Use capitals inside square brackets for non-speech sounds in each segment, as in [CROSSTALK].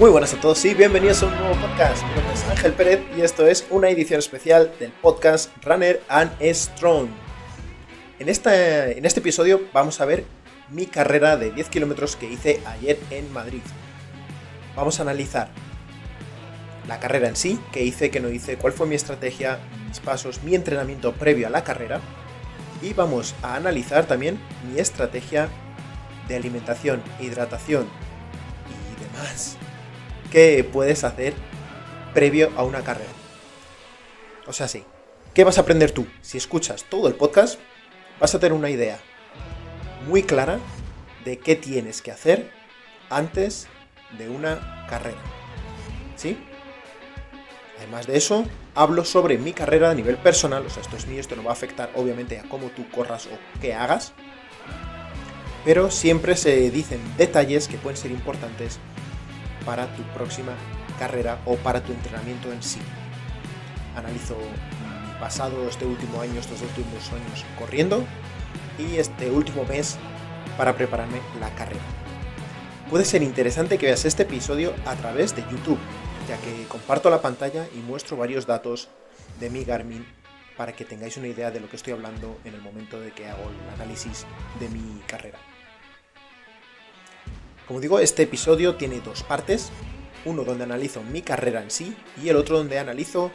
Muy buenas a todos y bienvenidos a un nuevo podcast. Mi nombre es Ángel Pérez y esto es una edición especial del podcast Runner and Strong. En, esta, en este episodio vamos a ver mi carrera de 10 kilómetros que hice ayer en Madrid. Vamos a analizar la carrera en sí, qué hice, qué no hice, cuál fue mi estrategia, mis pasos, mi entrenamiento previo a la carrera. Y vamos a analizar también mi estrategia de alimentación, hidratación y demás que puedes hacer previo a una carrera. O sea, sí. ¿Qué vas a aprender tú? Si escuchas todo el podcast, vas a tener una idea muy clara de qué tienes que hacer antes de una carrera. ¿Sí? Además de eso, hablo sobre mi carrera a nivel personal, o sea, esto es mío, esto no va a afectar obviamente a cómo tú corras o qué hagas, pero siempre se dicen detalles que pueden ser importantes para tu próxima carrera o para tu entrenamiento en sí. Analizo mi pasado, este último año, estos últimos años corriendo y este último mes para prepararme la carrera. Puede ser interesante que veas este episodio a través de YouTube, ya que comparto la pantalla y muestro varios datos de mi Garmin para que tengáis una idea de lo que estoy hablando en el momento de que hago el análisis de mi carrera. Como digo, este episodio tiene dos partes. Uno donde analizo mi carrera en sí y el otro donde analizo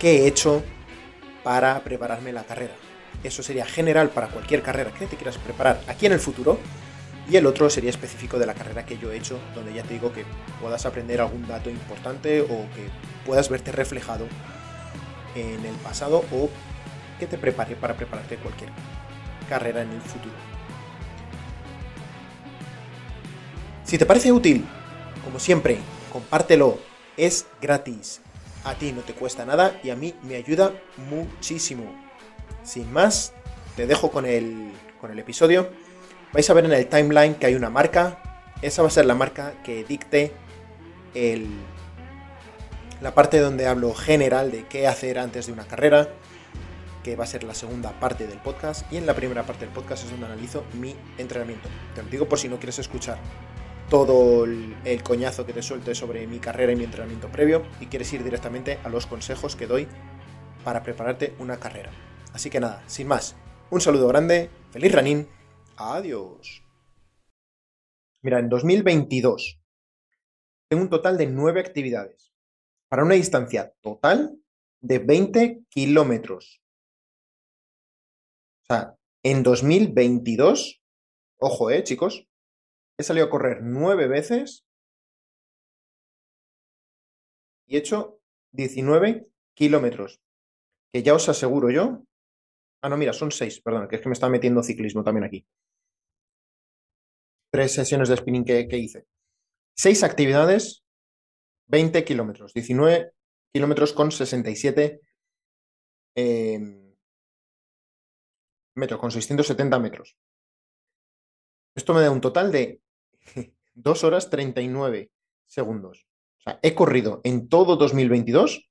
qué he hecho para prepararme la carrera. Eso sería general para cualquier carrera que te quieras preparar aquí en el futuro. Y el otro sería específico de la carrera que yo he hecho, donde ya te digo que puedas aprender algún dato importante o que puedas verte reflejado en el pasado o que te prepare para prepararte cualquier carrera en el futuro. Si te parece útil, como siempre, compártelo, es gratis. A ti no te cuesta nada y a mí me ayuda muchísimo. Sin más, te dejo con el, con el episodio. Vais a ver en el timeline que hay una marca. Esa va a ser la marca que dicte el, la parte donde hablo general de qué hacer antes de una carrera, que va a ser la segunda parte del podcast. Y en la primera parte del podcast es donde analizo mi entrenamiento. Te lo digo por si no quieres escuchar todo el, coñazo que te suelte sobre mi carrera y mi entrenamiento previo y quieres ir directamente a los consejos que doy para prepararte una carrera. Así que nada, sin más, un saludo grande, feliz running, adiós. Mira, en 2022 tengo un total de 9 actividades para una distancia total de 20 kilómetros. O sea, en 2022, ojo, eh, chicos, He salido a correr nueve veces y he hecho 19 kilómetros. Que ya os aseguro yo. Ah, no, mira, son seis, perdón, que es que me está metiendo ciclismo también aquí. Tres sesiones de spinning que, hice. Seis actividades, 20 kilómetros, 19 kilómetros con 67 em, metros, con 670 metros. Esto me da un total de [LAUGHS] 2 horas 39 segundos. O sea, he corrido en todo 2022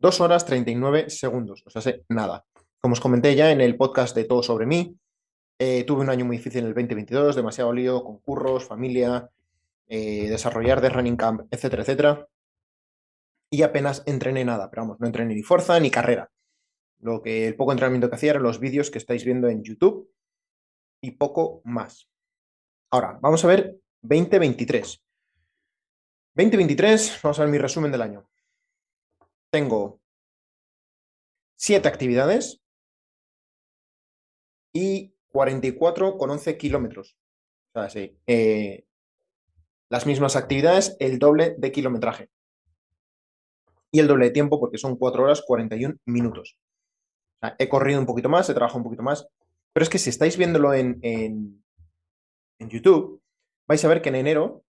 2 horas 39 segundos. O sea, sé nada. Como os comenté ya en el podcast de Todo sobre mí, eh, tuve un año muy difícil en el 2022, demasiado lío, concurros, familia, eh, desarrollar de running camp, etcétera, etcétera. Y apenas entrené nada, pero vamos, no entrené ni fuerza ni carrera. Lo que el poco entrenamiento que hacía eran los vídeos que estáis viendo en YouTube y poco más. Ahora, vamos a ver 2023. 2023, vamos a ver mi resumen del año. Tengo siete actividades y 44 con 11 kilómetros. O sea, sí, eh, las mismas actividades, el doble de kilometraje. Y el doble de tiempo porque son 4 horas 41 minutos. O sea, he corrido un poquito más, he trabajado un poquito más. Pero es que si estáis viéndolo en YouTube, vais a ver que en enero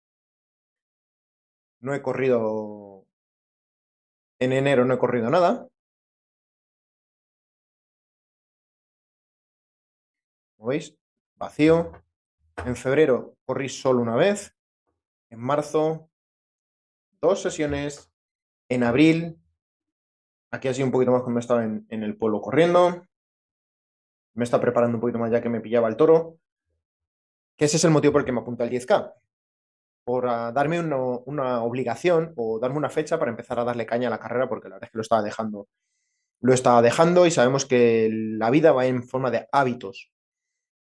no he corrido. En enero no he corrido nada. ¿Como veis? Vacío. En febrero corrí solo una vez. En marzo, dos sesiones. En abril, aquí ha sido un poquito más cuando estaba en, en el pueblo corriendo. Me está preparando un poquito más ya que me pillaba el toro que ese es el motivo por el que me apunta al 10K. por ah, darme una obligación o darme una fecha para empezar a darle caña a la carrera, porque la verdad es que lo estaba dejando. Lo estaba dejando y sabemos que la vida va en forma de hábitos.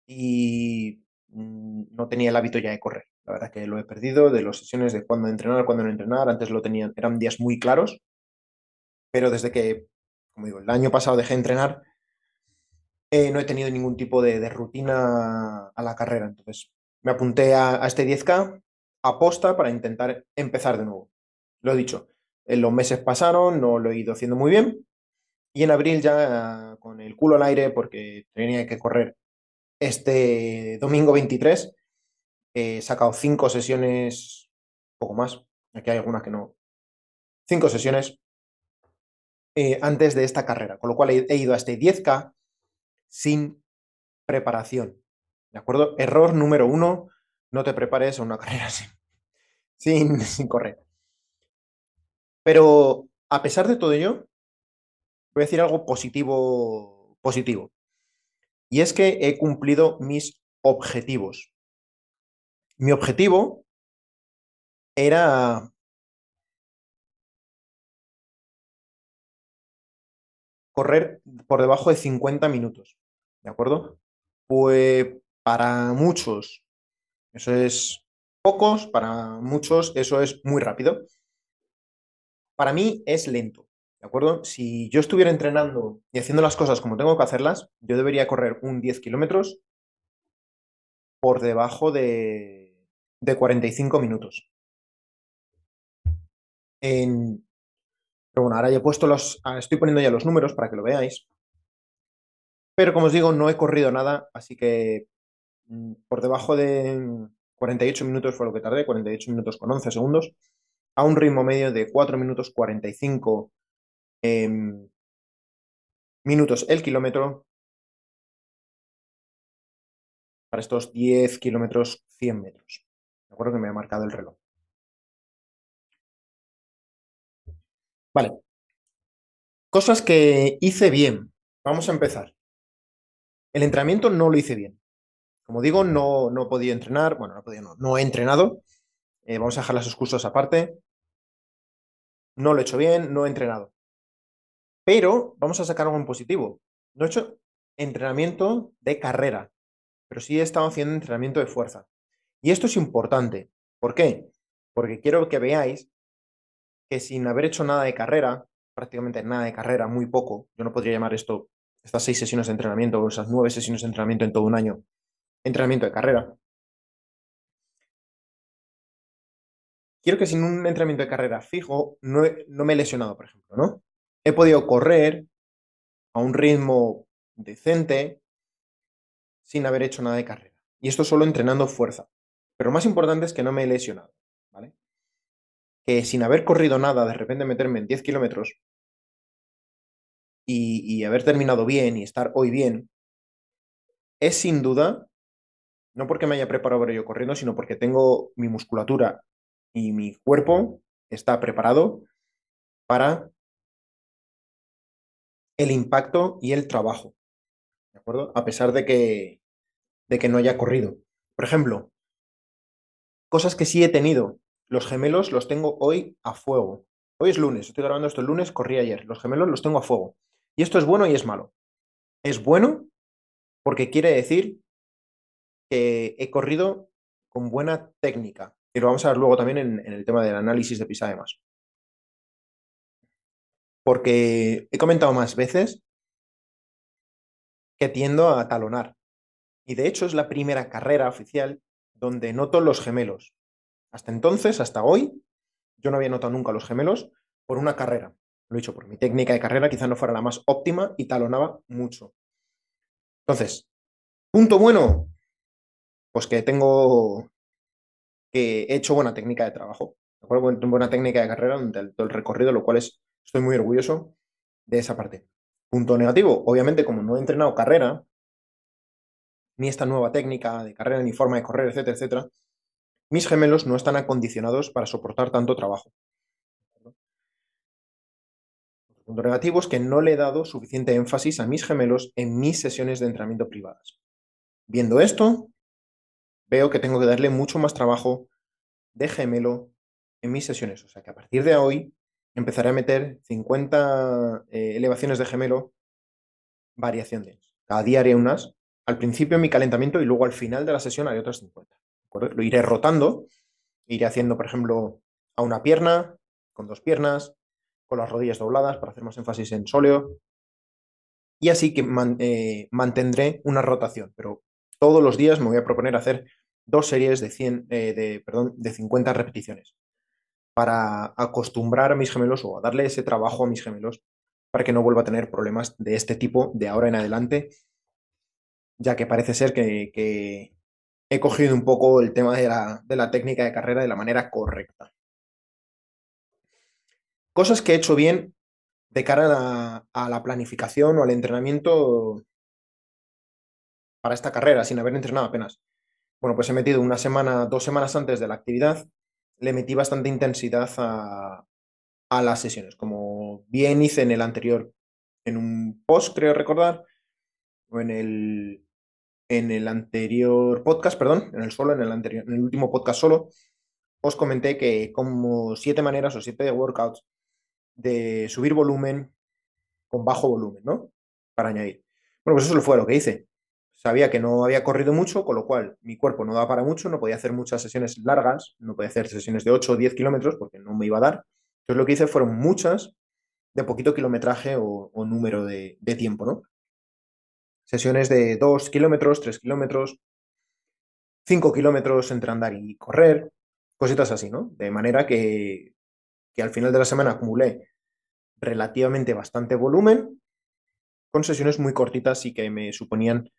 Y mm, no tenía el hábito ya de correr. La verdad es que lo he perdido de las sesiones de cuándo entrenar, cuándo no entrenar. Antes lo tenía, eran días muy claros. Pero desde que, como digo, el año pasado dejé de entrenar, eh, no he tenido ningún tipo de, rutina a la carrera. Entonces, me apunté a, este 10K aposta para intentar empezar de nuevo. Lo he dicho, en los meses pasaron, no lo he ido haciendo muy bien. Y en abril ya con el culo al aire, porque tenía que correr este domingo 23, he sacado cinco sesiones, poco más, aquí hay algunas que no, cinco sesiones eh, antes de esta carrera, con lo cual he, he ido a este 10K sin preparación. ¿De acuerdo? Error número uno, no te prepares a una [LAUGHS] carrera así sin, sin correr. Pero a pesar de todo ello, voy a decir algo positivo, positivo. Y es que he cumplido mis objetivos. Mi objetivo era correr por debajo de 50 minutos. ¿De acuerdo? Pues para muchos eso es pocos, para muchos eso es muy rápido. Para mí es lento, ¿de acuerdo? Si yo estuviera entrenando y haciendo las cosas como tengo que hacerlas, yo debería correr un 10 kilómetros por debajo de, de 45 minutos. En, pero bueno, ahora ya he puesto los. Ah, estoy poniendo ya los números para que lo veáis. Pero como os digo, no he corrido nada, así que mm, por debajo de 48 minutos fue lo que tardé, 48 minutos con 11 segundos, a un ritmo medio de 4 minutos 45 em, minutos el kilómetro para estos 10 kilómetros 100 metros. De acuerdo que me ha marcado el reloj. Vale. Cosas que hice bien. Vamos a empezar. El entrenamiento no lo hice bien. Como digo, no, no he podido entrenar, bueno, no he podido, no, he entrenado. Eh, vamos a dejar las excusas aparte. No lo he hecho bien, no he entrenado. Pero vamos a sacar algo en positivo. No he hecho entrenamiento de carrera, pero sí he estado haciendo entrenamiento de fuerza. Y esto es importante. ¿Por qué? Porque quiero que veáis que sin haber hecho nada de carrera, prácticamente nada de carrera, muy poco, yo no podría llamar esto, estas seis sesiones de entrenamiento o esas nueve sesiones de entrenamiento en todo un año, entrenamiento de carrera. Quiero que sin un entrenamiento de carrera fijo no, no me he lesionado, por ejemplo, ¿no? He podido correr a un ritmo decente sin haber hecho nada de carrera. Y esto solo entrenando fuerza. Pero lo más importante es que no me he lesionado, ¿vale? Que sin haber corrido nada, de repente meterme en 10 kilómetros y, haber terminado bien y estar hoy bien, es sin duda no porque me haya preparado para ello corriendo, sino porque tengo mi musculatura y mi cuerpo está preparado para el impacto y el trabajo. ¿De acuerdo? A pesar de que, de que no haya corrido. Por ejemplo, cosas que sí he tenido. Los gemelos los tengo hoy a fuego. Hoy es lunes, estoy grabando esto el lunes, corrí ayer. Los gemelos los tengo a fuego. Y esto es bueno y es malo. Es bueno porque quiere decir he corrido con buena técnica. Y lo vamos a ver luego también en, el tema del análisis de PISA además. Porque he comentado más veces que tiendo a talonar. Y de hecho es la primera carrera oficial donde noto los gemelos. Hasta entonces, hasta hoy, yo no había notado nunca los gemelos por una carrera. Lo he dicho, por mi técnica de carrera quizá no fuera la más óptima y talonaba mucho. Entonces, punto bueno, pues que tengo, que he hecho buena técnica de trabajo, ¿de acuerdo? Buena técnica de carrera durante todo el recorrido, lo cual es, estoy muy orgulloso de esa parte. Punto negativo, obviamente como no he entrenado carrera, ni esta nueva técnica de carrera, ni forma de correr, etcétera, etcétera, mis gemelos no están acondicionados para soportar tanto trabajo. Punto negativo es que no le he dado suficiente énfasis a mis gemelos en mis sesiones de entrenamiento privadas. Viendo esto, veo que tengo que darle mucho más trabajo de gemelo en mis sesiones. O sea que a partir de hoy empezaré a meter 50 eh, elevaciones de gemelo variaciones. Cada día haré unas. Al principio en mi calentamiento y luego al final de la sesión haré otras 50. Lo iré rotando. Iré haciendo, por ejemplo, a una pierna, con dos piernas, con las rodillas dobladas para hacer más énfasis en sóleo. Y así que eh, mantendré una rotación, pero todos los días me voy a proponer hacer dos series de, 100, eh, de, perdón, de 50 repeticiones para acostumbrar a mis gemelos o a darle ese trabajo a mis gemelos para que no vuelva a tener problemas de este tipo de ahora en adelante, ya que parece ser que, he cogido un poco el tema de la, de la técnica de carrera de la manera correcta. Cosas que he hecho bien de cara a la, planificación o al entrenamiento para esta carrera, sin haber entrenado apenas. Bueno, pues he metido una semana, dos semanas antes de la actividad, le metí bastante intensidad a, a las sesiones, como bien hice en el anterior, en un post, creo recordar, o en el, en el anterior podcast, perdón, en el solo, en el anterior, en el último podcast solo, os comenté que como siete maneras o siete workouts de subir volumen con bajo volumen, ¿no? Para añadir. Bueno, pues eso fue lo que hice. Sabía que no había corrido mucho, con lo cual mi cuerpo no daba para mucho, no podía hacer muchas sesiones largas, no podía hacer sesiones de 8 o 10 kilómetros porque no me iba a dar. Entonces lo que hice fueron muchas de poquito kilometraje o, número de, de, tiempo, ¿no? Sesiones de 2 kilómetros, 3 kilómetros, 5 kilómetros entre andar y correr, cositas así, ¿no? De manera que que al final de la semana acumulé relativamente bastante volumen, con sesiones muy cortitas y que me suponían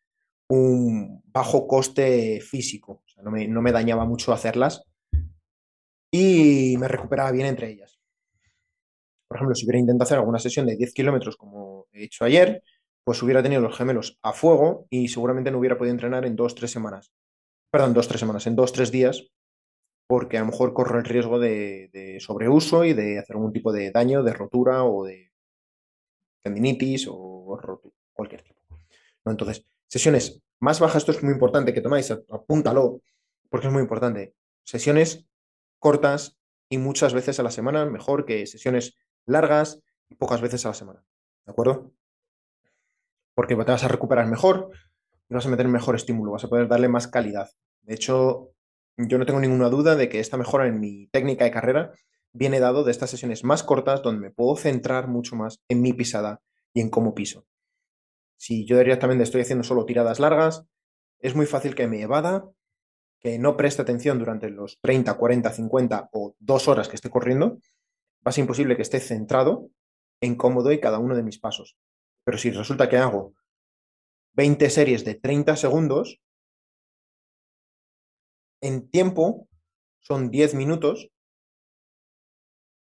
un bajo coste físico. No, me, no me dañaba mucho hacerlas y me recuperaba bien entre ellas. Por ejemplo, si hubiera intentado hacer alguna sesión de 10 kilómetros como he hecho ayer, pues hubiera tenido los gemelos a fuego y seguramente no hubiera podido entrenar en 2-3 semanas. Perdón, 2-3 semanas, en 2-3 días, porque a lo mejor corro el riesgo de, sobreuso y de hacer algún tipo de daño, de rotura o de tendinitis o cualquier tipo. Entonces, sesiones más bajas, esto es muy importante que tomáis, apúntalo, porque es muy importante. Sesiones cortas y muchas veces a la semana, mejor que sesiones largas y pocas veces a la semana. ¿De acuerdo? Porque te vas a recuperar mejor y vas a meter mejor estímulo, vas a poder darle más calidad. De hecho, yo no tengo ninguna duda de que esta mejora en mi técnica de carrera viene dado de estas sesiones más cortas donde me puedo centrar mucho más en mi pisada y en cómo piso. Si yo directamente estoy haciendo solo tiradas largas, es muy fácil que me evada, que no preste atención durante los 30, 40, 50 o dos horas que esté corriendo. Va a ser imposible que esté centrado en cómo doy cada uno de mis pasos. Pero si resulta que hago 20 series de 30 segundos, en tiempo son 10 minutos,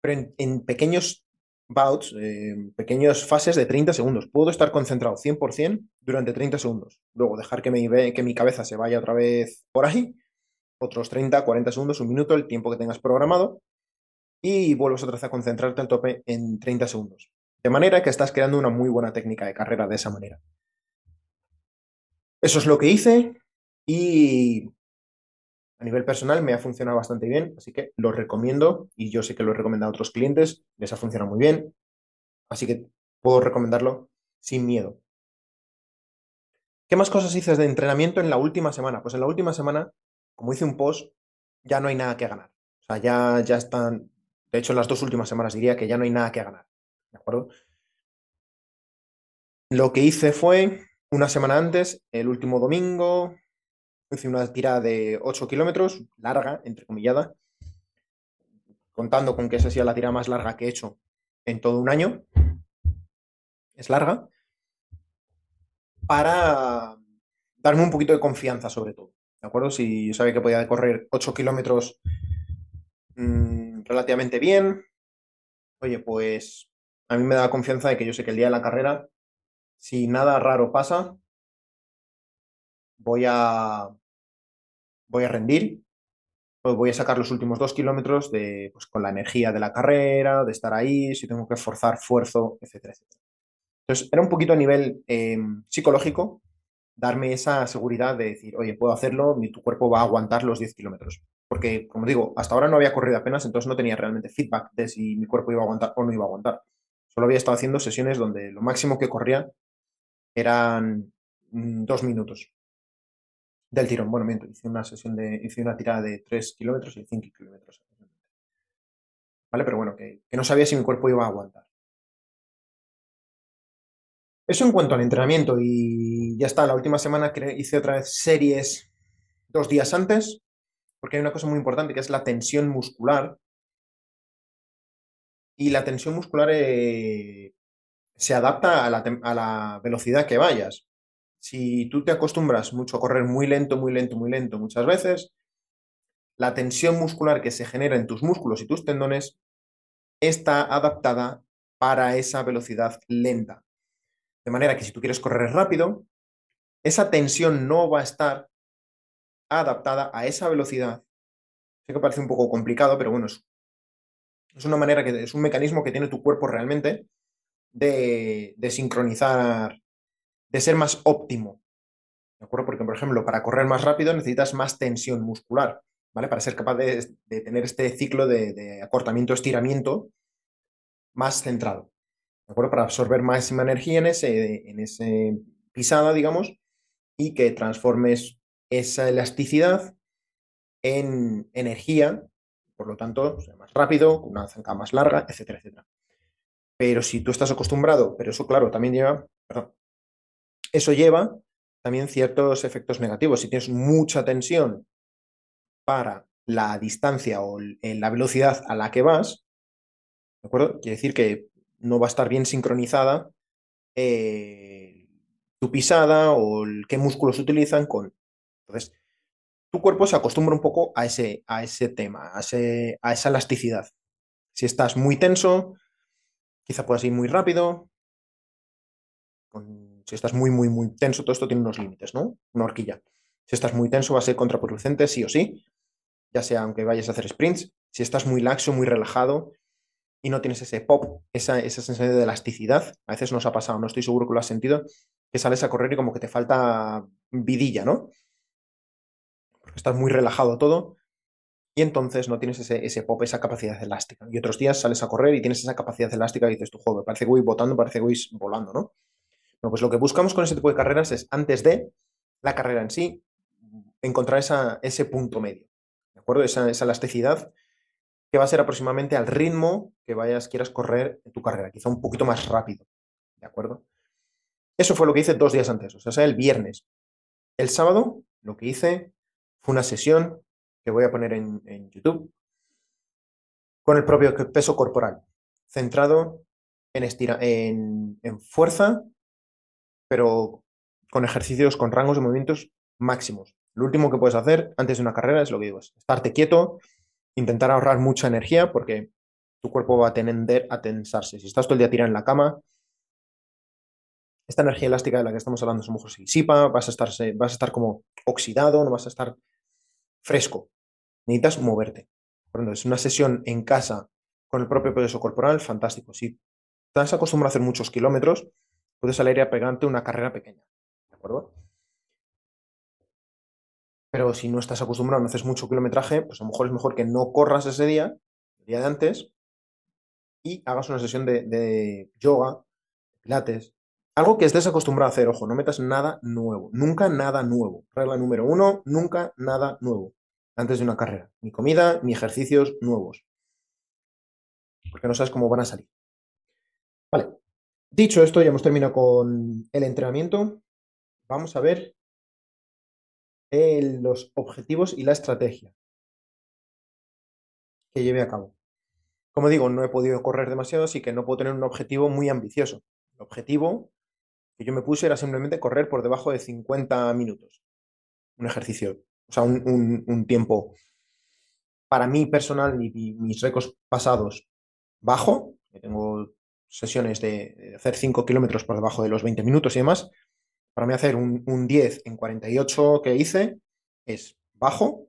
pero en, pequeños bouts, en pequeñas fases de 30 segundos. Puedo estar concentrado 100% durante 30 segundos. Luego dejar que, me, que mi cabeza se vaya otra vez por ahí, otros 30, 40 segundos, un minuto, el tiempo que tengas programado, y vuelves otra vez a concentrarte al tope en 30 segundos. De manera que estás creando una muy buena técnica de carrera de esa manera. Eso es lo que hice y a nivel personal me ha funcionado bastante bien, así que lo recomiendo y yo sé que lo he recomendado a otros clientes, les ha funcionado muy bien, así que puedo recomendarlo sin miedo. ¿Qué más cosas hice de entrenamiento en la última semana? Pues en la última semana, como hice un post, ya no hay nada que ganar. O sea, ya, ya están, de hecho en las dos últimas semanas diría que ya no hay nada que ganar. ¿De acuerdo? Lo que hice fue una semana antes, el último domingo, hice una tirada de 8 kilómetros, larga, entrecomillada, contando con que esa sea la tirada más larga que he hecho en todo un año. Es larga. Para darme un poquito de confianza, sobre todo. ¿De acuerdo? Si yo sabía que podía correr 8 kilómetros mm, relativamente bien, oye, pues a mí me da confianza de que yo sé que el día de la carrera, si nada raro pasa, voy a, voy a rendir, pues voy a sacar los últimos dos kilómetros de, pues, con la energía de la carrera, de estar ahí, si tengo que forzar, esfuerzo, etcétera, etcétera. Entonces, era un poquito a nivel em, psicológico darme esa seguridad de decir, oye, puedo hacerlo, mi, tu cuerpo va a aguantar los 10 kilómetros. porque, como digo, hasta ahora no había corrido apenas, entonces no tenía realmente feedback de si mi cuerpo iba a aguantar o no iba a aguantar. Solo había estado haciendo sesiones donde lo máximo que corría eran mm, dos minutos del tirón. Bueno, miento, hice una sesión de, hice una tirada de 3 kilómetros y 5 kilómetros. ¿Vale? Pero bueno, que, no sabía si mi cuerpo iba a aguantar. Eso en cuanto al entrenamiento y ya está, la última semana hice otra vez series dos días antes, porque hay una cosa muy importante que es la tensión muscular. Y la tensión muscular eh, se adapta a la velocidad que vayas. Si tú te acostumbras mucho a correr muy lento, muy lento, muy lento muchas veces, la tensión muscular que se genera en tus músculos y tus tendones está adaptada para esa velocidad lenta. De manera que si tú quieres correr rápido, esa tensión no va a estar adaptada a esa velocidad. Sé que parece un poco complicado, pero bueno, es, una manera que es un mecanismo que tiene tu cuerpo realmente de, de sincronizar, de ser más óptimo. ¿De acuerdo? Porque, por ejemplo, para correr más rápido necesitas más tensión muscular, ¿vale? Para ser capaz de, tener este ciclo de, de acortamiento-estiramiento más centrado. ¿de acuerdo? Para absorber máxima energía en ese, en ese pisada, digamos, y que transformes esa elasticidad en energía, por lo tanto, más rápido, una zanca más larga, etcétera, etcétera. Pero si tú estás acostumbrado, pero eso, claro, también lleva, eso lleva también ciertos efectos negativos. Si tienes mucha tensión para la distancia o la velocidad a la que vas, ¿de acuerdo? Quiere decir que no va a estar bien sincronizada eh, tu pisada o qué músculos utilizan con... Entonces, tu cuerpo se acostumbra un poco a ese, a ese tema, a, a esa elasticidad. Si estás muy tenso, quizá puedas ir muy rápido. Si estás muy, muy, muy tenso, todo esto tiene unos límites, ¿no? Una horquilla. Si estás muy tenso, va a ser contraproducente, sí o sí, ya sea aunque vayas a hacer sprints. Si estás muy laxo, muy relajado, y no tienes ese pop, esa, esa sensación de elasticidad. A veces nos ha pasado, no estoy seguro que lo has sentido, que sales a correr y como que te falta vidilla, ¿no? Estás muy relajado todo y entonces no tienes ese, pop, esa capacidad elástica. Y otros días sales a correr y tienes esa capacidad elástica y dices, tu juego, parece que voy botando, parece que voy volando, ¿no? Bueno, pues lo que buscamos con ese tipo de carreras es, antes de la carrera en sí, encontrar esa, ese punto medio, ¿de acuerdo? Esa, esa elasticidad que va a ser aproximadamente al ritmo que vayas, quieras correr en tu carrera, quizá un poquito más rápido. ¿De acuerdo? Eso fue lo que hice dos días antes, o sea, el viernes. El sábado lo que hice fue una sesión que voy a poner en, YouTube con el propio peso corporal, centrado en, estira, en, en fuerza, pero con ejercicios, con rangos de movimientos máximos. Lo último que puedes hacer antes de una carrera es lo que digo, es estarte quieto, intentar ahorrar mucha energía porque tu cuerpo va a tender a tensarse. Si estás todo el día tirado en la cama, esta energía elástica de la que estamos hablando a mejor se disipa, vas a, estar, vas a estar como oxidado, no vas a estar fresco. Necesitas moverte. es una sesión en casa con el propio peso corporal, fantástico. Si estás acostumbrado a hacer muchos kilómetros, puedes salir a pegarte una carrera pequeña. ¿De acuerdo? Pero si no estás acostumbrado, no haces mucho kilometraje, pues a lo mejor es mejor que no corras ese día, el día de antes, y hagas una sesión de, yoga, pilates, algo que estés acostumbrado a hacer, ojo, no metas nada nuevo, nunca nada nuevo. Regla número uno, nunca nada nuevo antes de una carrera, ni comida, ni ejercicios nuevos, porque no sabes cómo van a salir. Dicho esto, ya hemos terminado con el entrenamiento. Vamos a ver los objetivos y la estrategia que lleve a cabo. Como digo, no he podido correr demasiado, así que no puedo tener un objetivo muy ambicioso. El objetivo que yo me puse era simplemente correr por debajo de 50 minutos. Un ejercicio, o sea, un, tiempo para mí personal y, mis récords pasados bajo, tengo sesiones de, hacer 5 kilómetros por debajo de los 20 minutos y demás, para mí hacer un, 10 en 48 que hice es bajo,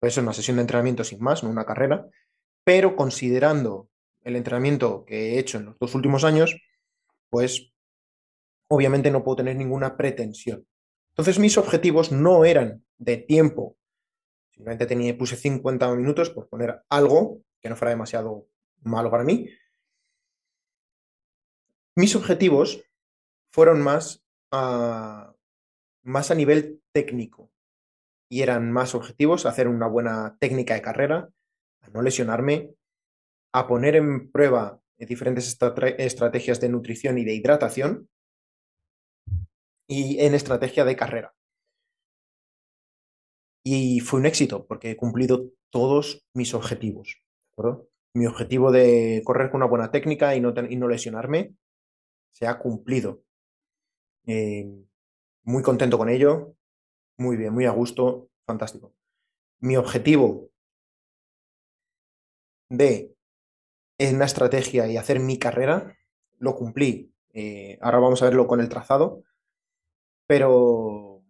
puede ser una sesión de entrenamiento sin más, no una carrera, pero considerando el entrenamiento que he hecho en los dos últimos años, pues obviamente no puedo tener ninguna pretensión. Entonces mis objetivos no eran de tiempo, Simplemente puse 50 minutos por poner algo que no fuera demasiado malo para mí. Mis objetivos fueron más a, nivel técnico y eran más objetivos, hacer una buena técnica de carrera, a no lesionarme, a poner en prueba diferentes estrategias de nutrición y de hidratación y en estrategia de carrera. Y fue un éxito porque he cumplido todos mis objetivos. Mi objetivo de correr con una buena técnica y no lesionarme se ha cumplido. Eh, muy contento con ello, muy bien, muy a gusto, fantástico. Mi objetivo de una estrategia y hacer mi carrera, lo cumplí. Eh, ahora vamos a verlo con el trazado, pero,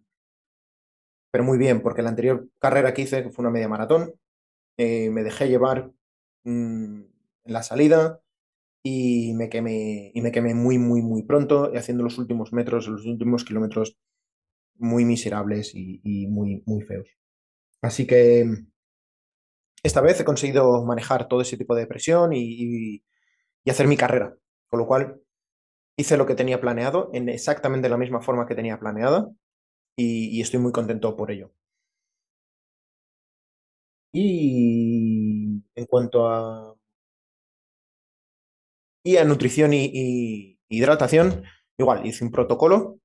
pero muy bien, porque la anterior carrera que hice, que fue una media maratón, eh, me dejé llevar mm, en la salida y me quemé, y me quemé muy, muy, muy pronto, y haciendo los últimos metros, los últimos kilómetros muy miserables y, muy, muy feos. Así que esta vez he conseguido manejar todo ese tipo de presión y, hacer mi carrera, con lo cual hice lo que tenía planeado en exactamente la misma forma que tenía planeada y, estoy muy contento por ello. Y en cuanto a, y a nutrición y, hidratación, igual hice un protocolo,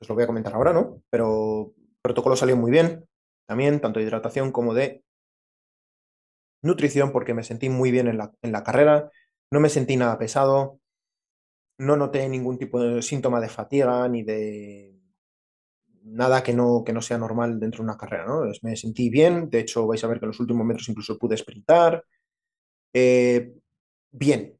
os lo voy a comentar ahora, ¿no? Pero el protocolo salió muy bien, también, tanto de hidratación como de nutrición porque me sentí muy bien en la, carrera, no me sentí nada pesado, no noté ningún tipo de síntoma de fatiga ni de nada que no, que no sea normal dentro de una carrera, ¿no? Me sentí bien, de hecho vais a ver que en los últimos metros incluso pude sprintar. Eh, bien,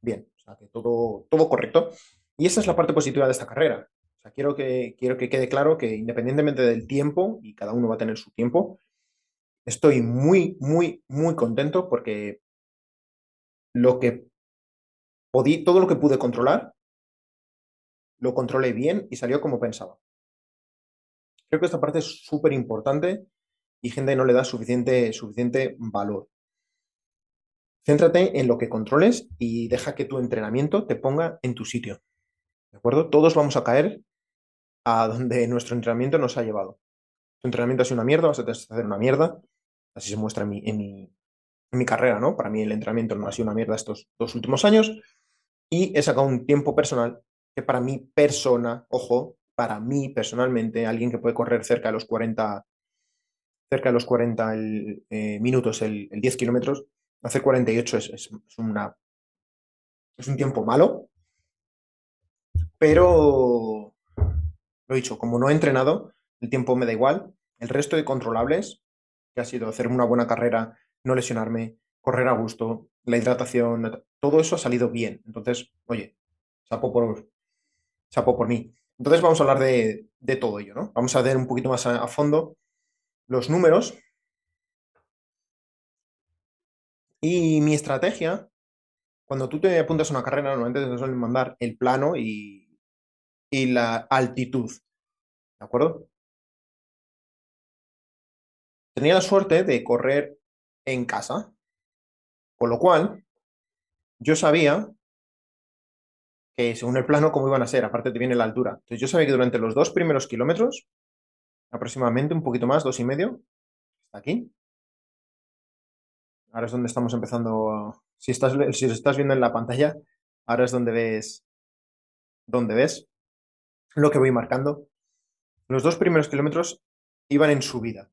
bien, o sea, que todo, todo correcto. Y esa es la parte positiva de esta carrera. Quiero que, quiero que quede claro que independientemente del tiempo, y cada uno va a tener su tiempo, Estoy muy, muy, muy contento porque lo que podí, todo lo que pude controlar, lo controlé bien y salió como pensaba. Creo que esta parte es súper importante y gente no le da suficiente, suficiente valor. Céntrate en lo que controles y deja que tu entrenamiento te ponga en tu sitio. ¿De acuerdo? Todos vamos a caer a donde [LAUGHS] nuestro entrenamiento nos ha llevado. Tu entrenamiento ha sido una mierda, vas a hacer una mierda. Así se muestra en mi, en mi, carrera, ¿no? Para mí el entrenamiento no ha sido una mierda estos dos últimos años y he sacado un tiempo personal que para mi persona, ojo, para mí personalmente, alguien que puede correr cerca de los 40, cerca de los 40 eh, minutos el, 10 kilómetros, hacer 48 es, es, una, es un tiempo malo, pero lo dicho, como no he entrenado, el tiempo me da igual. El resto de controlables ha sido hacer una buena carrera, no lesionarme, correr a gusto, la hidratación, todo eso ha salido bien. Entonces, oye, sapo por, sapo por mí. Entonces vamos a hablar de, todo ello, ¿no? Vamos a ver un poquito más a, fondo los números. Y mi estrategia, cuando tú te apuntas a una carrera, normalmente te suelen mandar el plano y, la altitud. ¿De acuerdo? tenía la suerte de correr en casa, con lo cual yo sabía que según el plano cómo iban a ser, aparte te viene la altura. Entonces yo sabía que durante los dos primeros kilómetros, aproximadamente un poquito más, dos y medio, hasta aquí. Ahora es donde estamos empezando. Si estás, si estás viendo en la pantalla, ahora es donde ves, donde ves lo que voy marcando. Los dos primeros kilómetros iban en subida.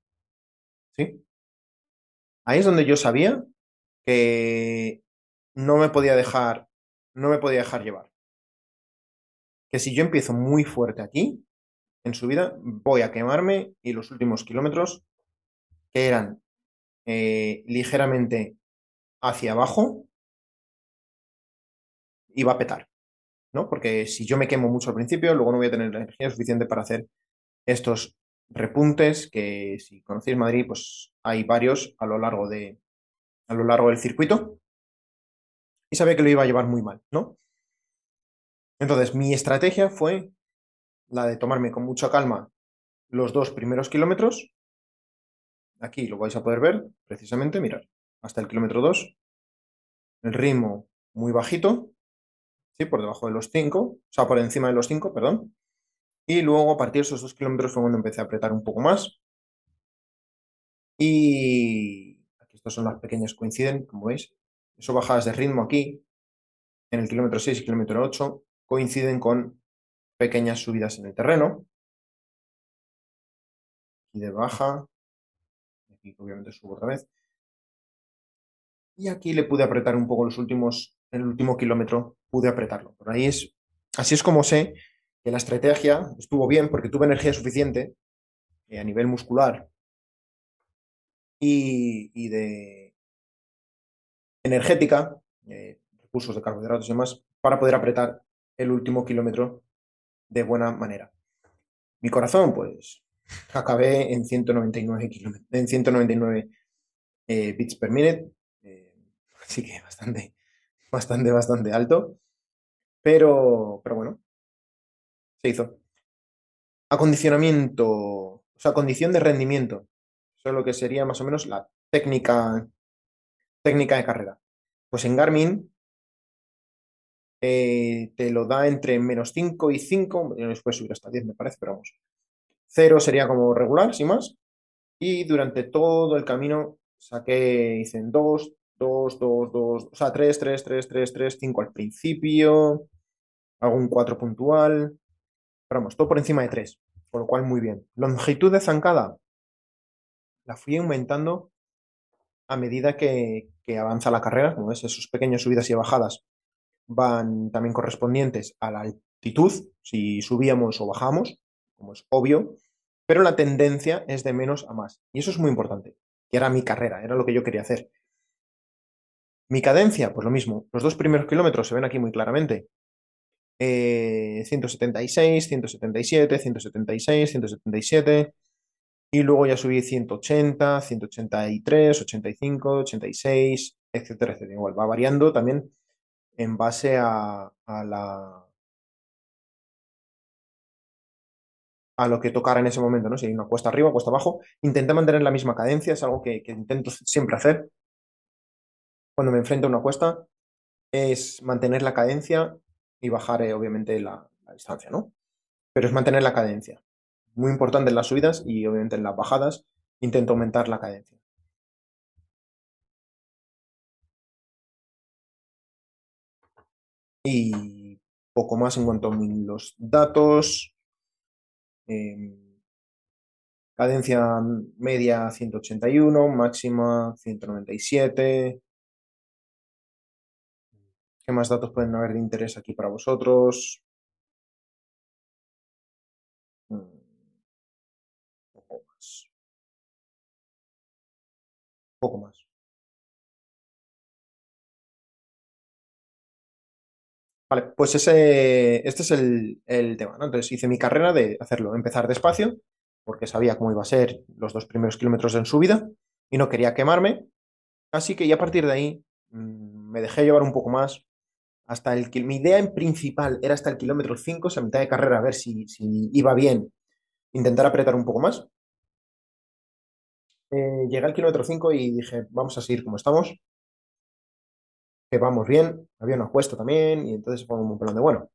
¿sí? Ahí es donde yo sabía que no me podía dejar, no me podía dejar llevar. Que si yo empiezo muy fuerte aquí, en su vida, voy a quemarme y los últimos kilómetros, que eran eh, ligeramente hacia abajo, iba a petar, ¿no? Porque si yo me quemo mucho al principio, luego no voy a tener la energía suficiente para hacer estos repuntes que si conocéis Madrid, pues hay varios a lo largo de a lo largo del circuito. Y sabía que lo iba a llevar muy mal, ¿no? Entonces, mi estrategia fue la de tomarme con mucha calma los dos primeros kilómetros aquí lo vais a poder ver, precisamente, mirad, hasta el kilómetro 2, el ritmo muy bajito, ¿sí? por debajo de los 5, o sea, por encima de los 5, perdón, y luego a partir de esos 2 kilómetros fue cuando empecé a apretar un poco más, y aquí estas son las pequeñas coinciden, como veis, eso bajadas de ritmo aquí, en el kilómetro 6 y kilómetro 8, coinciden con pequeñas subidas en el terreno, y de baja, aquí obviamente subo otra vez, y aquí le pude apretar un poco los últimos, el último kilómetro pude apretarlo. Por ahí es, así es como sé que la estrategia estuvo bien porque tuve energía suficiente eh, a nivel muscular y, de energética, eh, recursos de carbohidratos y demás, para poder apretar el último kilómetro de buena manera. Mi corazón, pues, acabé en 199, en 199 eh, bits per minute, Así que bastante, bastante, bastante alto. Pero, pero bueno, se hizo. Acondicionamiento, o sea, condición de rendimiento. Eso es lo que sería más o menos la técnica, técnica de carrera. Pues en Garmin eh, te lo da entre menos 5 y 5, después subir hasta 10 me parece, pero vamos. 0 sería como regular, sin más. Y durante todo el camino saqué, hice en 2, 2, 2, 2, o sea, 3, 3, 3, 3, 3, 5 al principio, un 4 puntual, pero vamos, todo por encima de 3, con lo cual muy bien. Longitud de zancada, la fui aumentando a medida que, que avanza la carrera, como ves, esos pequeños subidas y bajadas van también correspondientes a la altitud, si subíamos o bajamos, como es obvio, pero la tendencia es de menos a más. Y eso es muy importante, que era mi carrera, era lo que yo quería hacer. Mi cadencia, pues lo mismo. Los dos primeros kilómetros se ven aquí muy claramente. 176, 177, 176, 177. Y luego ya subí 180, 183, 85, 86, etcétera, etcétera. Igual va variando también en base a, la a lo que tocara en ese momento, ¿no? Si hay una cuesta arriba, cuesta abajo, intenté mantener la misma cadencia, es algo que intento siempre hacer, cuando me enfrento a una cuesta es mantener la cadencia y bajar, eh, obviamente, la, distancia, ¿no? Pero es mantener la cadencia. Muy importante en las subidas y, obviamente, en las bajadas intento aumentar la cadencia. Y poco más en cuanto a los datos. Em, cadencia media 181, máxima 197. ¿Qué más datos pueden haber de interés aquí para vosotros? Un mm, poco más. poco más. Vale, pues ese, este es el, tema, ¿no? Entonces hice mi carrera de hacerlo, empezar despacio, porque sabía cómo iba a ser los dos primeros kilómetros en su vida y no quería quemarme. Así que ya a partir de ahí mm, me dejé llevar un poco más hasta el mi idea en principal era hasta el kilómetro 5, o sea, mitad de carrera, a ver si, iba bien, intentar apretar un poco más. Eh, llegué al kilómetro 5 y dije, vamos a seguir como estamos, vamos bien, había una cuesta también, y entonces fue un plan de, bueno,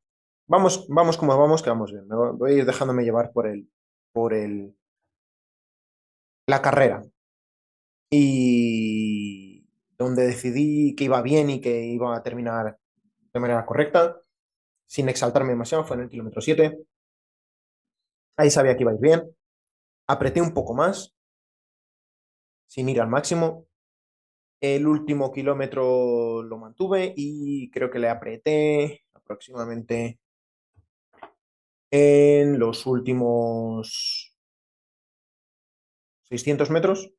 vamos, vamos como vamos, que vamos bien, voy a ir dejándome llevar por el, por el, la carrera. Y donde decidí que iba bien y que iba a terminar de manera correcta, sin exaltarme demasiado, fue en el kilómetro 7. Ahí sabía que iba ir bien. Apreté un poco más, sin ir al máximo. El último kilómetro lo mantuve y creo que le apreté aproximadamente en los últimos 600 metros.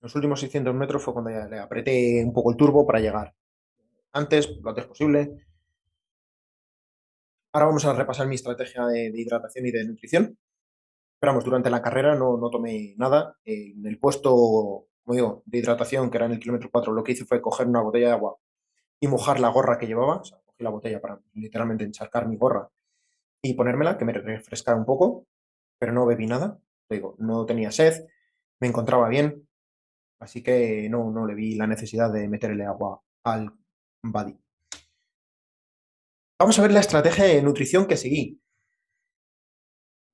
Los últimos 600 metros fue cuando ya le apreté un poco el turbo para llegar antes, lo antes posible. Ahora vamos a repasar mi estrategia de, hidratación y de nutrición. Pero vamos, durante la carrera no, no tomé nada. En el puesto, como digo, de hidratación, que era en el kilómetro 4, lo que hice fue coger una botella de agua y mojar la gorra que llevaba. O sea, cogí la botella para literalmente encharcar mi gorra y ponérmela, que me refrescara un poco, pero no bebí nada. Digo, no tenía sed, me encontraba bien, así que no, no le vi la necesidad de meterle agua al body. Vamos a ver la estrategia de nutrición que seguí.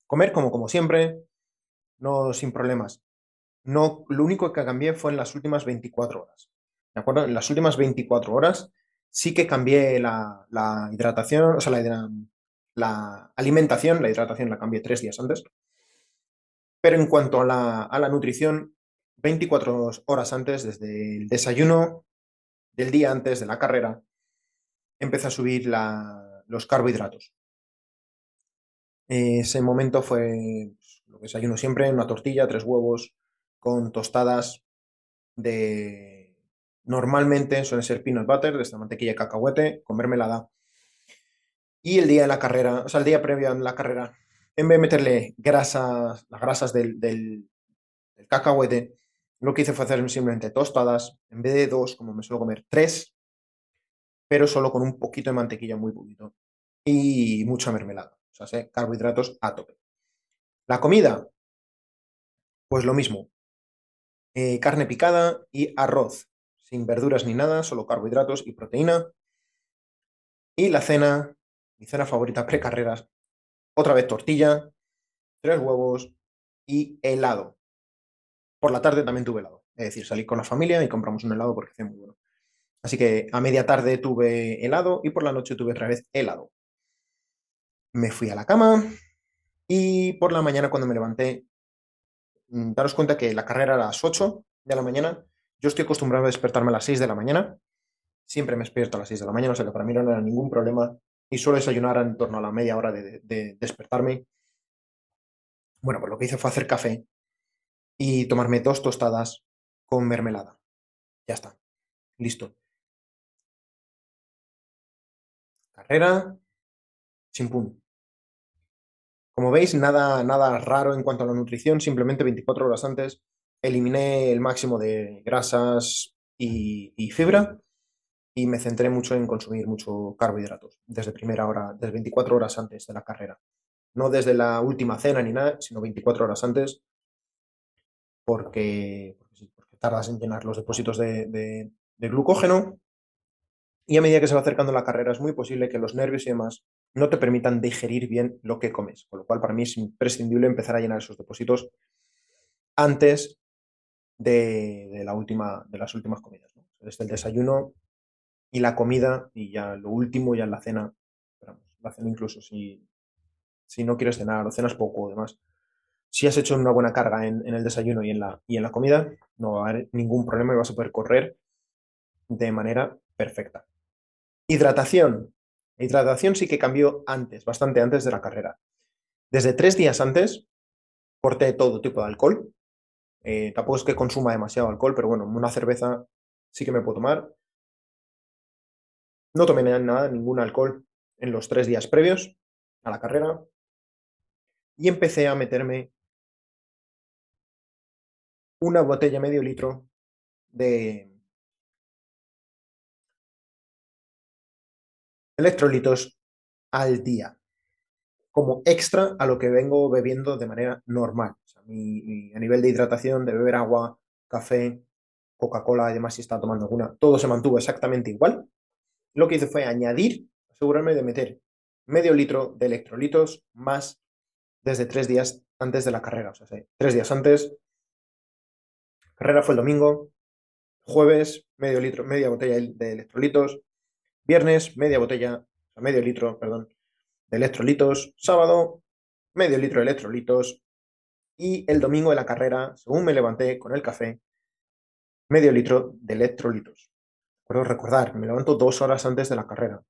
Comer como, como siempre, no sin problemas. No, lo único que cambié fue en las últimas 24 horas. ¿De acuerdo? En las últimas 24 horas sí que cambié la, hidratación, o sea, la, la, alimentación, la hidratación la cambié tres días antes. Pero en cuanto a la, la nutrición, 24 horas antes, desde el desayuno del día antes de la carrera, empecé a subir los carbohidratos. Ese momento fue pues, lo que desayuno siempre, una tortilla, tres huevos, con tostadas de... Normalmente suele ser peanut butter, de esta mantequilla de cacahuete, con mermelada. Y el día de la carrera, o sea, el día previo a la carrera, en vez de meterle grasas, las grasas del, del, cacahuete, lo que hice fue hacer simplemente tostadas, en vez de dos, como me suelo comer, tres, pero solo con un poquito de mantequilla, muy poquito, y mucha mermelada. O sea, carbohidratos a tope. La comida, pues lo mismo. Eh, carne picada y arroz, sin verduras ni nada, solo carbohidratos y proteína. Y la cena, mi cena favorita [LAUGHS] precarreras, otra vez tortilla, tres huevos y helado. Por la tarde también tuve helado. Es decir, salí con la familia y compramos un helado porque hace muy bueno. Así que a media tarde tuve helado y por la noche tuve otra vez helado. Me fui a la cama y por la mañana cuando me levanté daros cuenta que la carrera era a las 8 de la mañana. Yo estoy acostumbrado a despertarme a las 6 de la mañana. Siempre me despierto a las 6 de la mañana, o sea que para mí no era ningún problema. Y suelo desayunar en torno a la media hora de, despertarme. Bueno, pues lo que hice fue hacer café y tomarme dos tostadas con mermelada. Ya está. Listo. Carrera. Chimpún. Como veis, nada, nada raro en cuanto a la nutrición, simplemente 24 horas antes eliminé el máximo de grasas y, fibra y me centré mucho en consumir mucho carbohidratos desde primera hora, desde 24 horas antes de la carrera. No desde la última cena ni nada, sino 24 horas antes, porque, tardas en llenar los depósitos de glucógeno y a medida que se va acercando la carrera es muy posible que los nervios y demás no te permitan digerir bien lo que comes, con lo cual para mí es imprescindible empezar a llenar esos depósitos antes de, la última, de las últimas comidas. Desde el desayuno y la comida y ya lo último, ya en la cena, la cena incluso si, si no quieres cenar o cenas poco o demás. Si has hecho una buena carga en, el desayuno y en, la, y en la comida, no va a haber ningún problema y vas a poder correr de manera perfecta. Hidratación. La hidratación sí que cambió antes, bastante antes de la carrera. Desde tres días antes, corté todo tipo de alcohol. Eh, tampoco es que consuma demasiado alcohol, pero bueno, una cerveza sí que me puedo tomar. No tomé nada, ningún alcohol en los tres días previos a la carrera. Y empecé a meterme una botella medio litro de, electrolitos al día, como extra a lo que vengo bebiendo de manera normal. a nivel de hidratación, de beber agua, café, Coca-Cola y demás, si estaba tomando alguna, todo se mantuvo exactamente igual. Lo que hice fue añadir, asegurarme de meter medio litro de electrolitos más desde tres días antes de la carrera. O sea, tres días antes. Carrera fue el domingo. Jueves, medio litro, media botella de electrolitos. Viernes, media botella, medio litro, perdón, de electrolitos. Sábado, medio litro de electrolitos. Y el domingo de la carrera, según me levanté con el café, medio litro de electrolitos. Puedo recordar, me levanto dos horas antes de la carrera.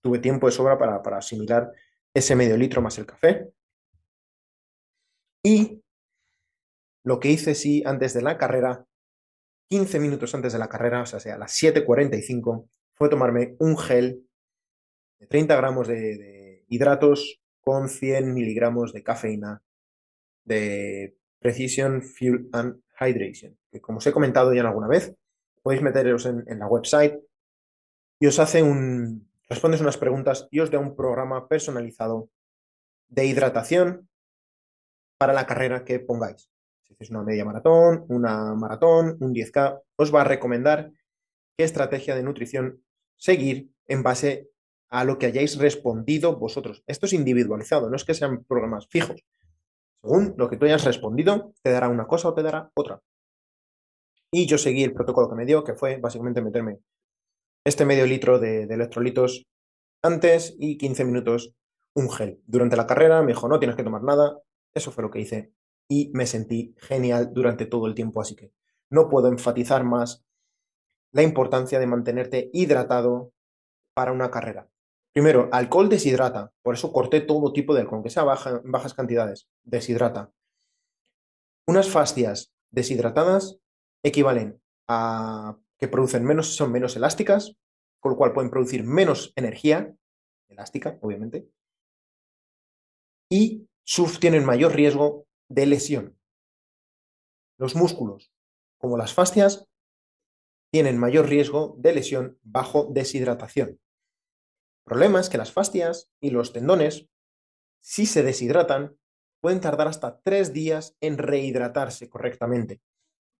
tuve tiempo de sobra para, para asimilar ese medio litro más el café. Y lo que hice sí antes de la carrera, 15 minutos antes de la carrera, o sea, a las 7.45, fue tomarme un gel de 30 gramos de, hidratos con 100 miligramos de cafeína de Precision Fuel and Hydration, que como os he comentado ya alguna vez, podéis meteros en, la website y os hace un, respondes unas preguntas y os da un programa personalizado de hidratación para la carrera que pongáis. es una media maratón, una maratón, un 10K, os va a recomendar qué estrategia de nutrición seguir en base a lo que hayáis respondido vosotros. Esto es individualizado, no es que sean programas fijos. Según lo que tú hayas respondido, te dará una cosa o te dará otra. Y yo seguí el protocolo que me dio, que fue básicamente meterme este medio litro de, electrolitos antes y 15 minutos un gel. Durante la carrera me dijo, no tienes que tomar nada. Eso fue lo que hice y me sentí genial durante todo el tiempo, así que no puedo enfatizar más la importancia de mantenerte hidratado para una carrera. Primero, alcohol deshidrata, por eso corté todo tipo de alcohol, aunque sea en bajas cantidades, deshidrata. Unas fascias deshidratadas equivalen a que producen menos, son menos elásticas, con lo cual pueden producir menos energía, elástica, obviamente, y tienen mayor riesgo de lesión. Los músculos, como las fascias, tienen mayor riesgo de lesión bajo deshidratación. El problema es que las fascias y los tendones, si se deshidratan, pueden tardar hasta tres días en rehidratarse correctamente,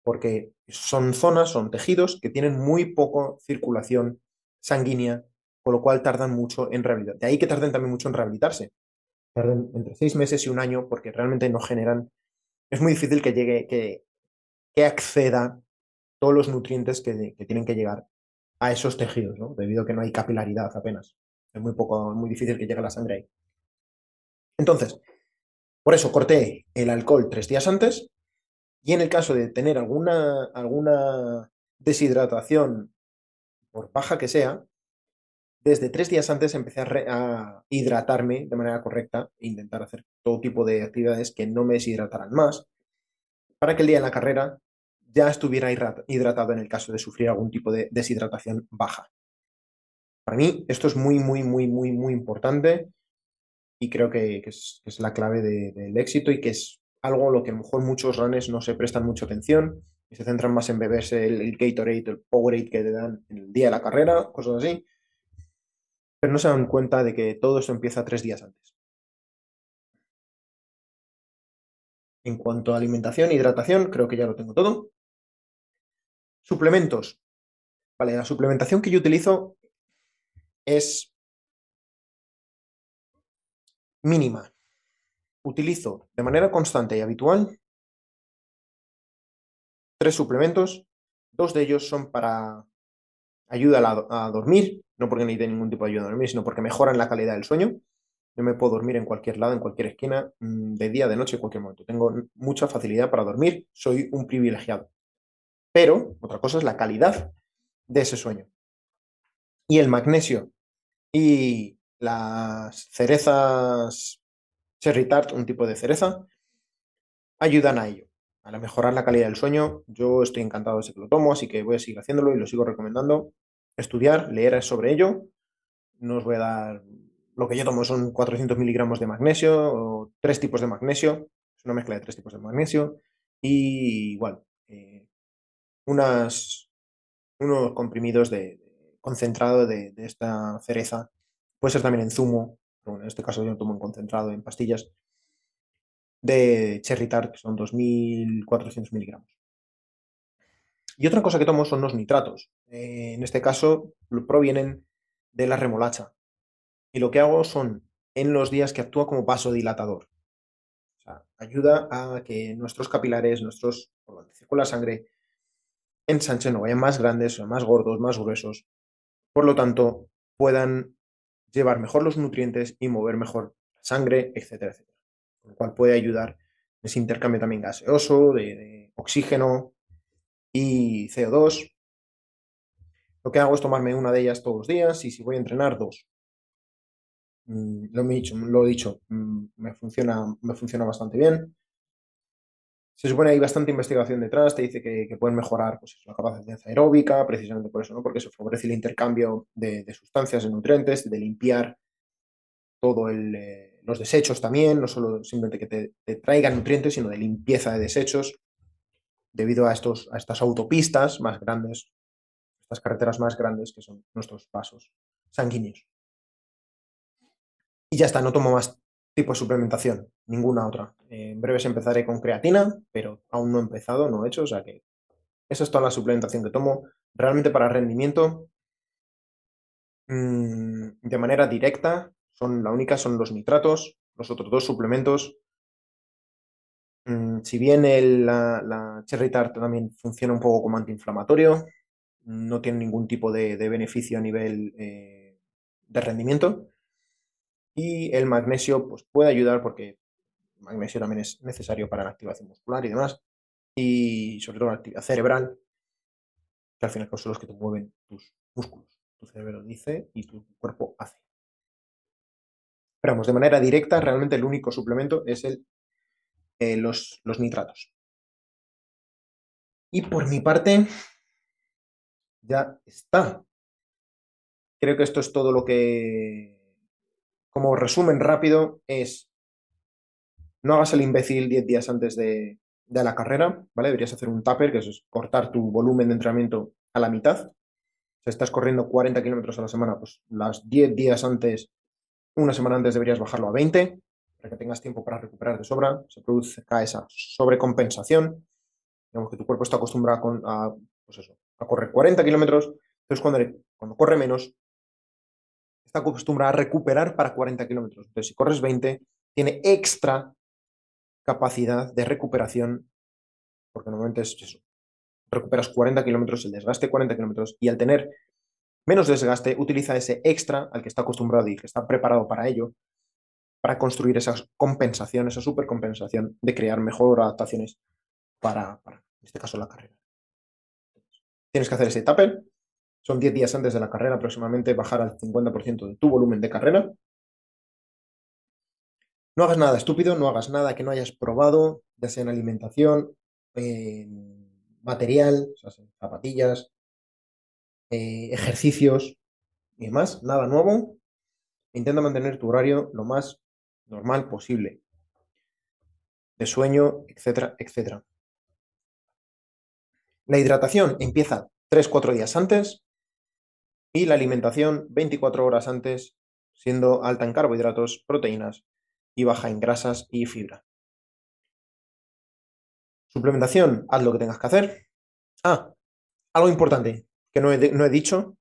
porque son zonas, son tejidos que tienen muy poco circulación sanguínea, con lo cual tardan mucho en rehabilitarse. De ahí que tarden también mucho en rehabilitarse. Tarden entre seis meses y un año porque realmente no generan. Es muy difícil que llegue, que, que acceda todos los nutrientes que, tienen que llegar a esos tejidos. Debido a que no hay capilaridad apenas. Es muy poco, muy difícil que llegue la sangre ahí. Entonces, por eso corté el alcohol tres días antes y en el caso de tener alguna, alguna deshidratación, por baja que sea, desde tres días antes empecé a, hidratarme de manera correcta e intentar hacer todo tipo de actividades que no me deshidrataran más, para que el día de la carrera ya estuviera hidratado en el caso de sufrir algún tipo de deshidratación baja. Para mí esto es muy, muy, muy, muy, muy importante y creo que, es, la clave del éxito y que es algo a lo que a lo mejor muchos runners no se prestan mucha atención y se centran más en beberse el, el Gatorade, el Powerade que te dan el día de la carrera, cosas así, pero no se dan cuenta de que todo esto empieza tres días antes. En cuanto a alimentación hidratación, creo que ya lo tengo todo. Suplementos. Vale, la suplementación que yo utilizo es mínima utilizo de manera constante y habitual tres suplementos. Dos de ellos son para ayuda a, dormir, no porque necesite ningún tipo de ayuda a dormir, sino porque mejoran la calidad del sueño. Yo me puedo dormir en cualquier lado, en cualquier esquina, mm, de día, de noche, en cualquier momento. Tengo mucha facilidad para dormir, soy un privilegiado. Pero otra cosa es la calidad de ese sueño. Y el magnesio y las cerezas Cherry Tart, un tipo de cereza, ayudan a ello, a mejorar la calidad del sueño. Yo estoy encantado de que lo tomo, así que voy a seguir haciéndolo y lo sigo recomendando. Estudiar, leer sobre ello. No os voy a dar. Lo que yo tomo son 400 miligramos de magnesio o tres tipos de magnesio. Es una mezcla de tres tipos de magnesio. Y igual, unas, unos comprimidos de, concentrado de, de esta cereza. Puede ser también en zumo, en este caso yo lo tomo en concentrado en pastillas, de Cherry Tart, que son 2.400 miligramos. Y otra cosa que tomo son los nitratos. Eh, en este caso provienen de la remolacha. Y lo que hago son, en los días que actúa como vasodilatador. O sea, ayuda a que nuestros capilares, nuestros, por donde circula la sangre, ensanchen o vayan más grandes, o más gordos, más gruesos. Por lo tanto, puedan llevar mejor los nutrientes y mover mejor la sangre, etcétera, etcétera. Lo cual puede ayudar en ese intercambio también gaseoso, de, oxígeno y CO2. Lo que hago es tomarme una de ellas todos los días y si voy a entrenar, dos. Mm, lo, he dicho, lo he dicho, mm, me funciona, me funciona bastante bien. Se supone que hay bastante investigación detrás, te dice que, pueden mejorar pues, la capacidad aeróbica, precisamente por eso, ¿no? porque eso favorece el intercambio de, sustancias, de nutrientes, de limpiar todos eh, los desechos también, no solo simplemente que te, traigan nutrientes, sino de limpieza de desechos, debido a, estos, a estas autopistas más grandes, estas carreteras más grandes que son nuestros pasos sanguíneos. Y ya está, no tomo más tipo de suplementación, ninguna otra. en breves empezaré con creatina, pero aún no he empezado, no he hecho, o sea que esa es toda la suplementación que tomo. Realmente para rendimiento, mm, de manera directa, son la única son los nitratos, los otros dos suplementos. Mm, si bien la, Cherry Tart también funciona un poco como antiinflamatorio, no tiene ningún tipo de, beneficio a nivel eh, de rendimiento. Y el magnesio pues, puede ayudar porque el magnesio también es necesario para la activación muscular y demás. Y sobre todo la actividad cerebral, que al final son los que te mueven tus músculos. Tu cerebro dice y tu cuerpo hace. Pero vamos, de manera directa, realmente el único suplemento es el, eh, los, los nitratos. Y por mi parte, ya está. Creo que esto es todo lo que como resumen rápido, es no hagas el imbécil 10 días antes de, la carrera, ¿vale? Deberías hacer un tupper, que es cortar tu volumen de entrenamiento a la mitad. Si estás corriendo 40 kilómetros a la semana, pues las 10 días antes, una semana antes deberías bajarlo a 20, para que tengas tiempo para recuperar de sobra. Se produce esa sobrecompensación. Digamos que tu cuerpo está acostumbrado a, pues a correr 40 kilómetros, entonces cuando, cuando corre menos, está acostumbrada a recuperar para 40 kilómetros. Entonces, si corres 20, tiene extra capacidad de recuperación, porque normalmente es eso. Recuperas 40 kilómetros, el desgaste 40 kilómetros, y al tener menos desgaste, utiliza ese extra al que está acostumbrado y que está preparado para ello, para construir esa compensación, esa supercompensación de crear mejor adaptaciones para, para en este caso, la carrera. Tienes que hacer ese tupper, son 10 días antes de la carrera aproximadamente, bajar al 50% de tu volumen de carrera. No hagas nada estúpido, no hagas nada que no hayas probado, ya sea en alimentación, en material, zapatillas, eh, ejercicios y demás, nada nuevo. Intenta mantener tu horario lo más normal posible. De sueño, etcétera, etcétera. La hidratación empieza 3-4 días antes y la alimentación 24 horas antes, siendo alta en carbohidratos, proteínas y baja en grasas y fibra. Suplementación, haz lo que tengas que hacer. Ah, algo importante que no he, no he dicho,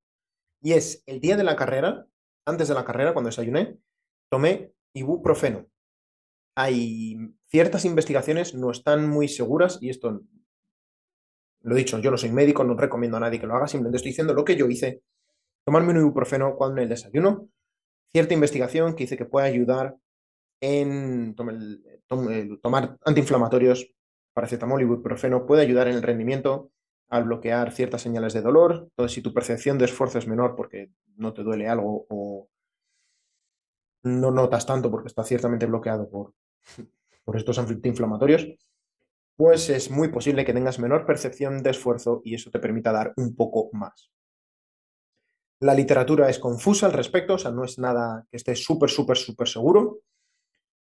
y es el día de la carrera, antes de la carrera, cuando desayuné, tomé ibuprofeno. Hay ciertas investigaciones, no están muy seguras, y esto lo he dicho, yo no soy médico, no recomiendo a nadie que lo haga, simplemente estoy diciendo lo que yo hice tomarme un ibuprofeno cuando en el desayuno. Cierta investigación que dice que puede ayudar en tomar antiinflamatorios, paracetamol y ibuprofeno, puede ayudar en el rendimiento al bloquear ciertas señales de dolor. Entonces, si tu percepción de esfuerzo es menor porque no te duele algo o no notas tanto porque está ciertamente bloqueado por, por estos antiinflamatorios, pues es muy posible que tengas menor percepción de esfuerzo y eso te permita dar un poco más. La literatura es confusa al respecto, o sea, no es nada que esté súper, súper, súper seguro,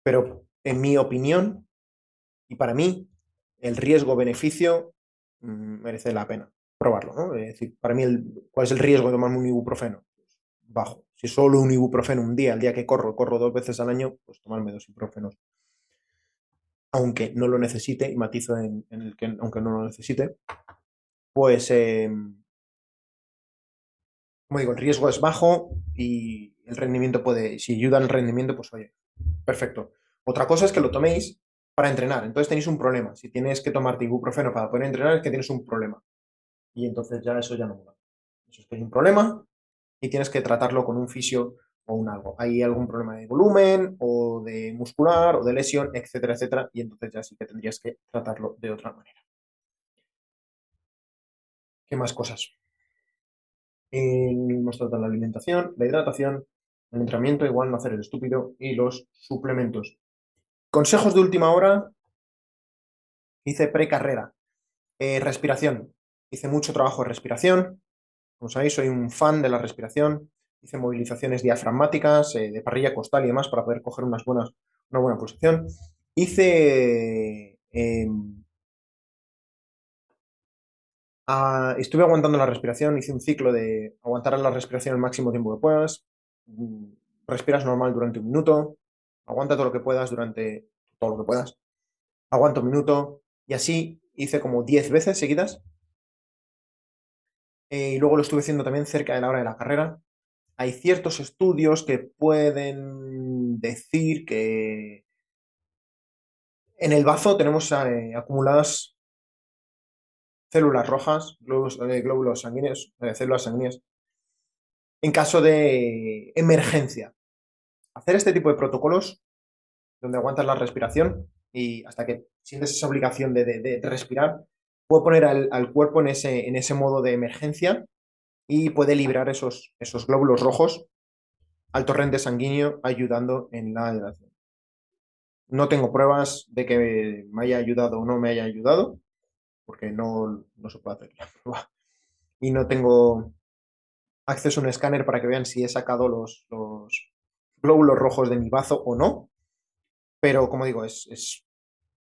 pero en mi opinión y para mí, el riesgo-beneficio mm, merece la pena probarlo, ¿no? Es decir, para mí, ¿cuál es el riesgo de tomarme un ibuprofeno? Pues bajo. Si solo un ibuprofeno un día, el día que corro, corro dos veces al año, pues tomarme dos ibuprofenos. Aunque no lo necesite, y matizo en, el que aunque no lo necesite, pues em, como digo, el riesgo es bajo y el rendimiento puede, si ayuda el rendimiento, pues oye, perfecto. Otra cosa es que lo toméis para entrenar, entonces tenéis un problema. Si tienes que tomarte ibuprofeno para poder entrenar, es que tienes un problema. Y entonces ya eso ya no va. Eso es que hay un problema y tienes que tratarlo con un fisio o un algo. Hay algún problema de volumen o de muscular o de lesión, etcétera, etcétera, y entonces ya sí que tendrías que tratarlo de otra manera. ¿Qué más cosas? Hemos tratado la alimentación, la hidratación, el entrenamiento, igual no hacer el estúpido y los suplementos. Consejos de última hora. Hice precarrera. Eh, respiración. Hice mucho trabajo de respiración. Como sabéis, soy un fan de la respiración. Hice movilizaciones diafragmáticas, eh, de parrilla costal y demás para poder coger unas buenas, una buena posición. Hice em, Ah, estuve aguantando la respiración, hice un ciclo de aguantar la respiración el máximo tiempo que puedas. Mm, respiras normal durante un minuto, aguanta todo lo que puedas durante todo lo que puedas. Aguanta un minuto y así hice como 10 veces seguidas. Eh, y luego lo estuve haciendo también cerca de la hora de la carrera. Hay ciertos estudios que pueden decir que en el bazo tenemos eh, acumuladas células rojas, eh, glóbulos, sanguíneos, células sanguíneas, en caso de emergencia. Hacer este tipo de protocolos, donde aguantas la respiración y hasta que sientes esa obligación de, respirar, puede poner al, cuerpo en ese, en ese modo de emergencia y puede librar esos, esos glóbulos rojos al torrente sanguíneo ayudando en la hidratación. No tengo pruebas de que me haya ayudado o no me haya ayudado, porque no, se puede hacer la [LAUGHS] prueba. Y no tengo acceso a un escáner para que vean si he sacado los, los glóbulos rojos de mi bazo o no. Pero como digo, es,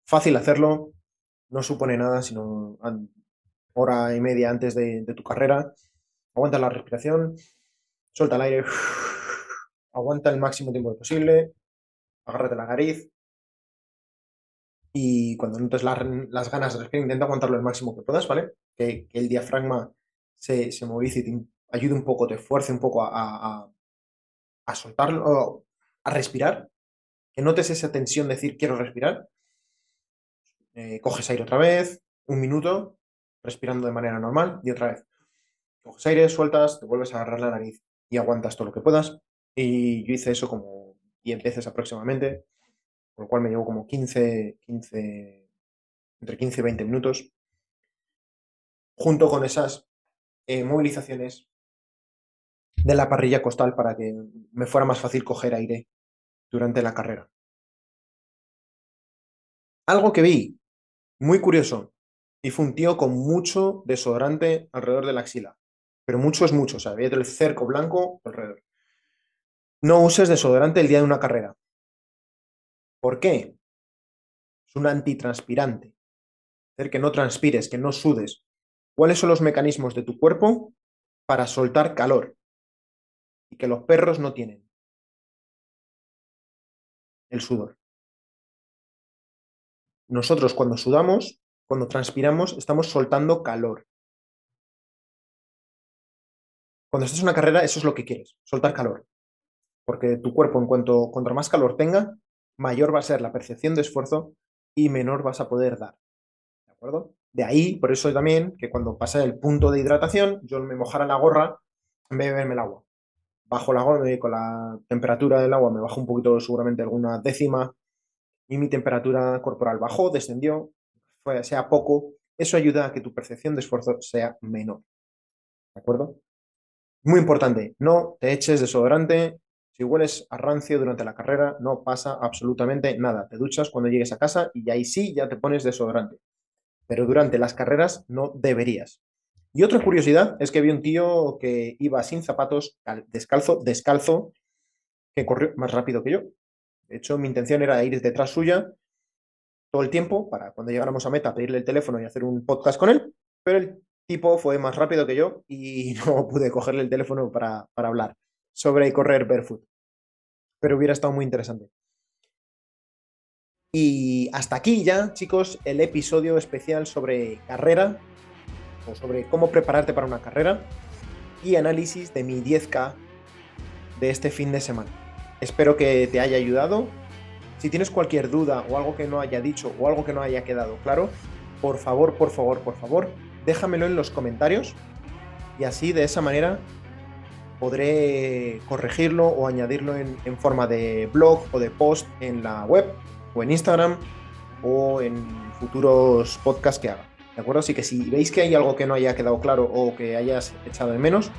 fácil hacerlo, no supone nada, sino hora y media antes de, de tu carrera Aguanta la respiración, suelta el aire, [LAUGHS] aguanta el máximo tiempo posible, agárrate la nariz y cuando notes las ganas de respirar, intenta aguantarlo el máximo que puedas, ¿vale? Que, el diafragma se, se, movilice y te ayude un poco, te esfuerce un poco a, a, soltarlo, a respirar, que notes esa tensión de decir quiero respirar. Eh, coges aire otra vez, un minuto, respirando de manera normal y otra vez coges aire, sueltas, te vuelves a agarrar la nariz y aguantas todo lo que puedas. Y yo hice eso como 10 veces aproximadamente, con lo cual me llevo como 15, 15, entre 15 y 20 minutos, junto con esas eh, movilizaciones de la parrilla costal para que me fuera más fácil coger aire durante la carrera. Algo que vi muy curioso y fue un tío con mucho desodorante alrededor de la axila pero mucho es mucho, o sea, el cerco blanco alrededor. No uses desodorante el día de una carrera. ¿Por qué? Es un antitranspirante. Hacer que no transpires, que no sudes. ¿Cuáles son los mecanismos de tu cuerpo para soltar calor? Y que los perros no tienen. El sudor. Nosotros cuando sudamos, cuando transpiramos, estamos soltando calor. Cuando estás en una carrera, eso es lo que quieres, soltar calor. Porque tu cuerpo, en cuanto contra más calor tenga, mayor va a ser la percepción de esfuerzo y menor vas a poder dar. ¿De acuerdo? De ahí, por eso también, que cuando pasa el punto de hidratación, yo me mojara la gorra en vez de beberme el agua. Bajo la gorra, con la temperatura del agua me bajo un poquito, seguramente alguna décima, y mi temperatura corporal bajó, descendió, sea poco. Eso ayuda a que tu percepción de esfuerzo sea menor. ¿De acuerdo? Muy importante, no te eches desodorante. Si hueles a rancio durante la carrera, no pasa absolutamente nada. Te duchas cuando llegues a casa y ahí sí ya te pones desodorante. Pero durante las carreras no deberías. Y otra curiosidad es que vi un tío que iba sin zapatos, descalzo, descalzo, que corrió más rápido que yo. De hecho, mi intención era ir detrás suya todo el tiempo para cuando llegáramos a meta pedirle el teléfono y hacer un podcast con él, pero el tipo fue más rápido que yo y [LAUGHS] no pude cogerle el teléfono para, hablar sobre correr barefoot. Pero hubiera estado muy interesante. Y hasta aquí ya, chicos, el episodio especial sobre carrera o sobre cómo prepararte para una carrera y análisis de mi 10K de este fin de semana. Espero que te haya ayudado. Si tienes cualquier duda o algo que no haya dicho o algo que no haya quedado claro, por favor, por favor, por favor, déjamelo en los comentarios y así de esa manera podré corregirlo o añadirlo en, forma de blog o de post en la web o en Instagram o en futuros podcasts que haga. ¿De acuerdo? Así que si veis que hay algo que no haya quedado claro o que hayas echado de menos,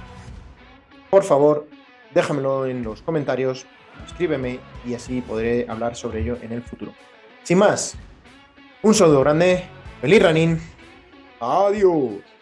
por favor, déjamelo en los comentarios, escríbeme y así podré hablar sobre ello en el futuro. Sin más, un saludo grande, feliz running Adiós.